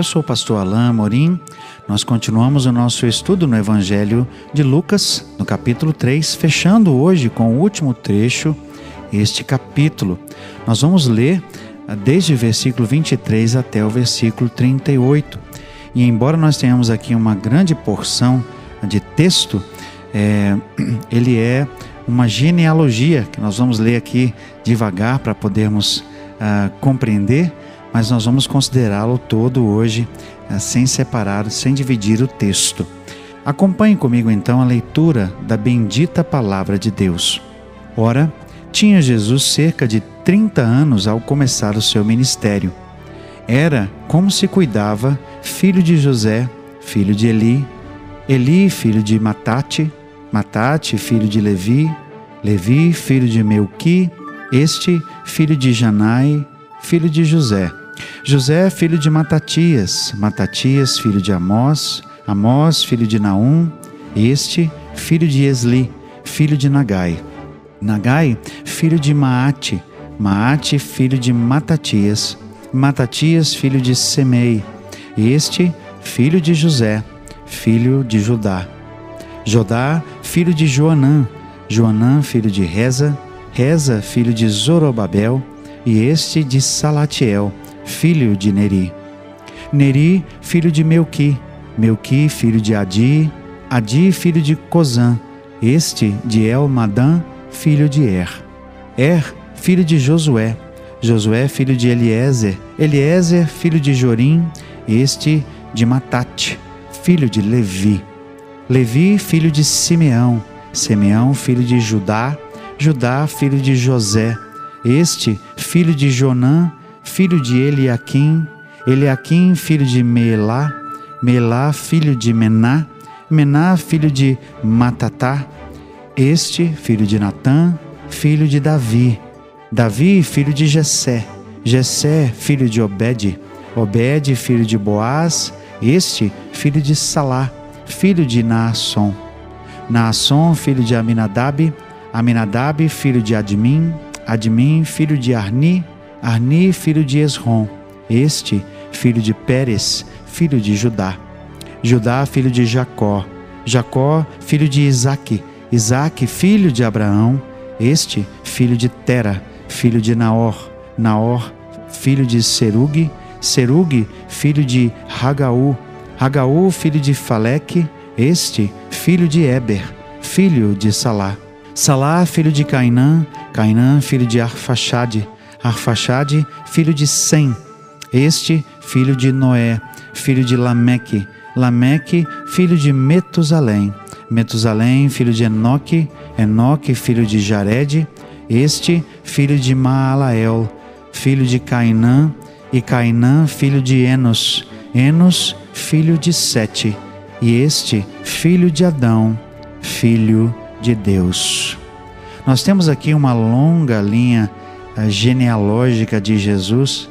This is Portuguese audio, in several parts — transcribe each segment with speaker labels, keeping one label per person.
Speaker 1: Eu sou o pastor Alain Amorim nós continuamos o nosso estudo no Evangelho de Lucas, no capítulo 3, fechando hoje com o último trecho este capítulo. Nós vamos ler ah, desde o versículo 23 até o versículo 38. E embora nós tenhamos aqui uma grande porção de texto, é, ele é uma genealogia que nós vamos ler aqui devagar para podermos uh, compreender, mas nós vamos considerá-lo todo hoje é, sem separar, sem dividir o texto. Acompanhe comigo então a leitura da bendita palavra de Deus. Ora, tinha Jesus cerca de 30 anos ao começar o seu ministério. Era como se cuidava filho de José, filho de Eli, Eli, filho de Matate, Matate, filho de Levi, Levi, filho de Melqui, este, filho de Janai, filho de José, José, filho de Matatias, Matatias, filho de Amós, Amós, filho de Naum, este, filho de Esli, filho de Nagai. Nagai, filho de Maate, Maate, filho de Matatias, Matatias, filho de Semei, este, filho de José, filho de Judá. Jodá, filho de Joanã, Joanã, filho de Reza, Reza, filho de Zorobabel, e este de Salatiel, filho de Neri. Neri, filho de Melqui. Melqui, filho de Adi. Adi, filho de Cozã. Este de Elmadã, filho de Er. Er, filho de Josué. Josué, filho de Eliezer. Eliezer, filho de Jorim. Este de Matate, filho de Levi. Levi, filho de Simeão. Simeão, filho de Judá. Judá, filho de José. Este, filho de Jonã, filho de Eliaquim, Eliaquim, filho de Melá, Melá, filho de Mená, Mená, filho de Matatá, este, filho de Natã, filho de Davi, Davi, filho de Jessé, Jessé, filho de Obed, Obed, filho de Boaz, este, filho de Salá, filho de Naasson, Naasson, filho de Aminadab, Aminadab, filho de Admin, Admin, filho de Arni, Arni, filho de Esrom, este, filho de Pérez, filho de Judá. Judá, filho de Jacó. Jacó, filho de Isaque. Isaque, filho de Abraão. Este, filho de Tera, filho de Naor. Naor, filho de Serug. Serug, filho de Hagaú. Hagaú, filho de Faleque. Este, filho de Eber, filho de Salá. Salá, filho de Cainã. Cainã, filho de Arfaxade. Arfaxade, filho de Sem, este filho de Noé, filho de Lameque, Lameque, filho de Metusalém, Metusalém, filho de Enoque, Enoque, filho de Jared, este filho de Maalael, filho de Cainã, e Cainã, filho de Enos, Enos, filho de Sete, e este filho de Adão, filho de Deus. Nós temos aqui uma longa linha genealógica de Jesus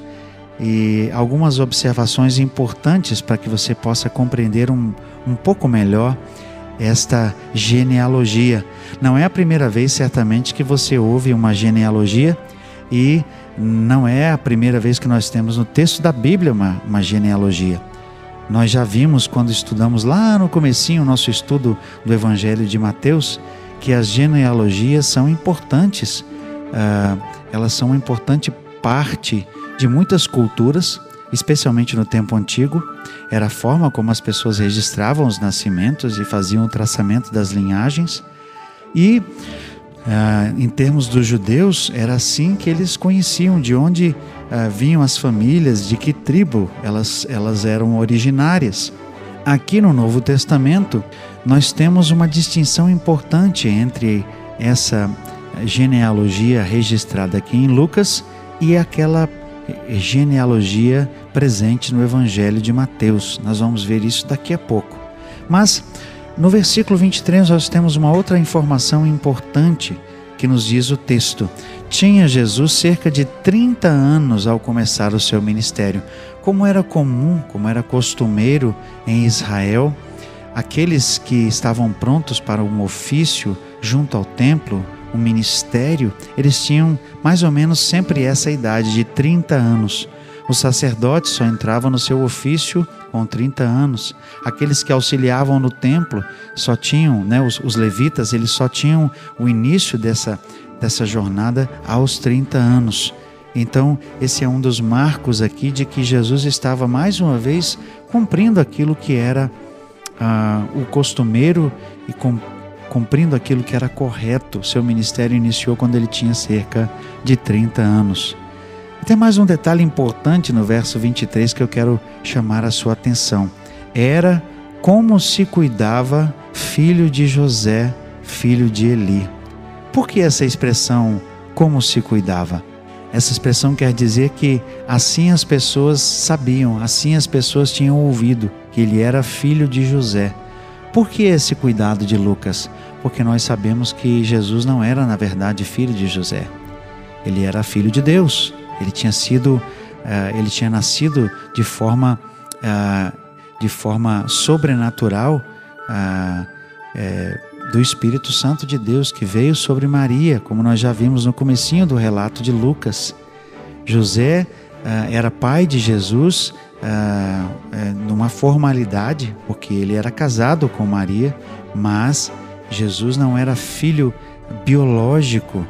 Speaker 1: e algumas observações importantes para que você possa compreender um, um pouco melhor esta genealogia. Não é a primeira vez, certamente, que você ouve uma genealogia e não é a primeira vez que nós temos no texto da Bíblia uma, uma genealogia. Nós já vimos quando estudamos lá no comecinho o nosso estudo do Evangelho de Mateus que as genealogias são importantes. Uh, elas são uma importante parte de muitas culturas, especialmente no tempo antigo. Era a forma como as pessoas registravam os nascimentos e faziam o traçamento das linhagens. E, ah, em termos dos judeus, era assim que eles conheciam de onde ah, vinham as famílias, de que tribo elas, elas eram originárias. Aqui no Novo Testamento, nós temos uma distinção importante entre essa genealogia registrada aqui em Lucas e aquela genealogia presente no Evangelho de Mateus. Nós vamos ver isso daqui a pouco. Mas no versículo 23 nós temos uma outra informação importante que nos diz o texto. Tinha Jesus cerca de 30 anos ao começar o seu ministério. Como era comum, como era costumeiro em Israel, aqueles que estavam prontos para um ofício junto ao templo, um ministério, eles tinham mais ou menos sempre essa idade de 30 anos. Os sacerdotes só entravam no seu ofício com 30 anos. Aqueles que auxiliavam no templo só tinham, né, os, os levitas, eles só tinham o início dessa, dessa jornada aos 30 anos. Então, esse é um dos marcos aqui de que Jesus estava mais uma vez cumprindo aquilo que era ah, o costumeiro e com, cumprindo aquilo que era correto. Seu ministério iniciou quando ele tinha cerca de 30 anos. Tem mais um detalhe importante no verso 23 que eu quero chamar a sua atenção. Era como se cuidava filho de José, filho de Eli. Por que essa expressão como se cuidava? Essa expressão quer dizer que assim as pessoas sabiam, assim as pessoas tinham ouvido que ele era filho de José. Por que esse cuidado de Lucas? Porque nós sabemos que Jesus não era, na verdade, filho de José. Ele era filho de Deus. Ele tinha sido, uh, ele tinha nascido de forma, uh, de forma sobrenatural uh, do Espírito Santo de Deus que veio sobre Maria, como nós já vimos no comecinho do relato de Lucas. José era pai de Jesus numa formalidade, porque ele era casado com Maria, mas Jesus não era filho biológico,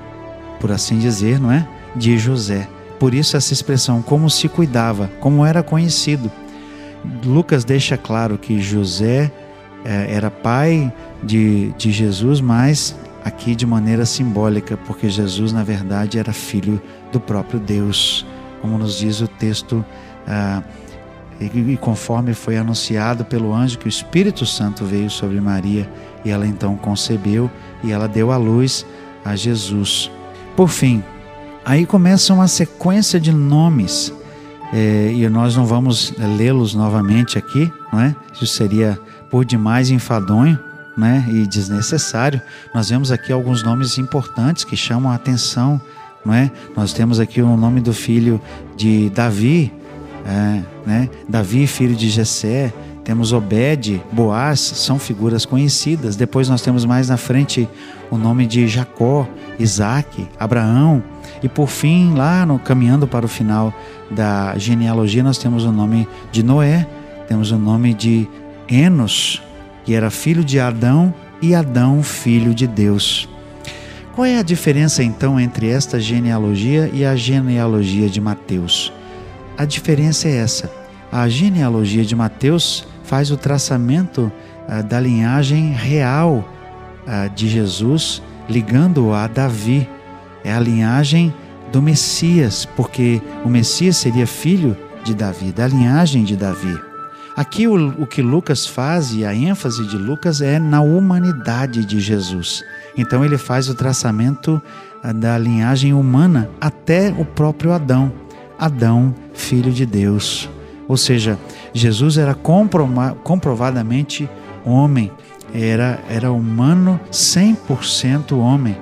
Speaker 1: por assim dizer, não é? De José. Por isso essa expressão, como se cuidava, como era conhecido. Lucas deixa claro que José é, era pai de, de Jesus, mas aqui de maneira simbólica, porque Jesus, na verdade, era filho do próprio Deus, como nos diz o texto, ah, e, e conforme foi anunciado pelo anjo que o Espírito Santo veio sobre Maria, e ela então concebeu e ela deu à luz a Jesus. Por fim, Aí começa uma sequência de nomes, é, e nós não vamos lê-los novamente aqui, não é? Isso seria por demais enfadonho né? e desnecessário. Nós vemos aqui alguns nomes importantes que chamam a atenção, não é? Nós temos aqui o nome do filho de Davi, é, né? Davi, filho de Jessé, temos Obed, Boaz, são figuras conhecidas. Depois nós temos mais na frente o nome de Jacó, Isaac, Abraão, e por fim, lá no caminhando para o final da genealogia, nós temos o nome de Noé, temos o nome de Enos, que era filho de Adão, e Adão, filho de Deus. Qual é a diferença então entre esta genealogia e a genealogia de Mateus? A diferença é essa. A genealogia de Mateus faz o traçamento ah, da linhagem real ah, de Jesus, ligando-o a Davi, é a linhagem do Messias, porque o Messias seria filho de Davi, da linhagem de Davi. Aqui o, o que Lucas faz e a ênfase de Lucas é na humanidade de Jesus. Então ele faz o traçamento ah, da linhagem humana até o próprio Adão. Adão, filho de Deus. Ou seja, Jesus era comprovadamente homem, era, era humano, 100% homem.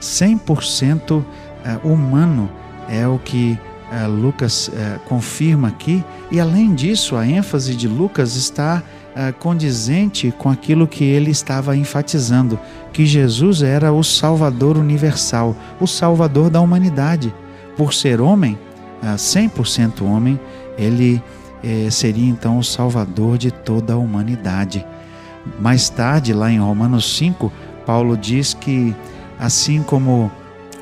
Speaker 1: 100% eh, humano é o que eh, Lucas confirma aqui, e além disso, a ênfase de Lucas está condizente com aquilo que ele estava enfatizando, que Jesus era o Salvador universal, o Salvador da humanidade. Por ser homem, 100% homem, ele seria então o Salvador de toda a humanidade. Mais tarde, lá em Romanos 5, Paulo diz que Assim como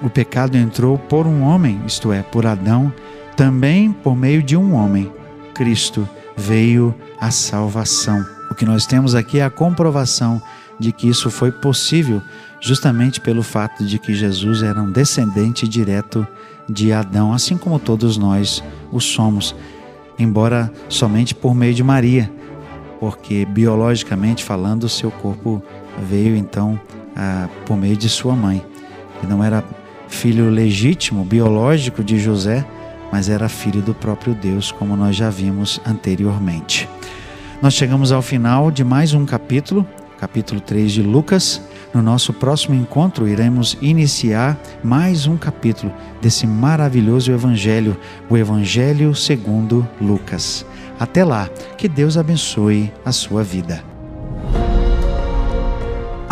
Speaker 1: o pecado entrou por um homem, isto é, por Adão, também por meio de um homem, Cristo, veio a salvação. O que nós temos aqui é a comprovação de que isso foi possível justamente pelo fato de que Jesus era um descendente direto de Adão, assim como todos nós o somos, embora somente por meio de Maria, porque biologicamente falando, seu corpo veio então ah, por meio de sua mãe, que não era filho legítimo, biológico de José, mas era filho do próprio Deus, como nós já vimos anteriormente. Nós chegamos ao final de mais um capítulo, capítulo 3 de Lucas. No nosso próximo encontro, iremos iniciar mais um capítulo desse maravilhoso Evangelho, o Evangelho segundo Lucas. Até lá, que Deus abençoe a sua vida.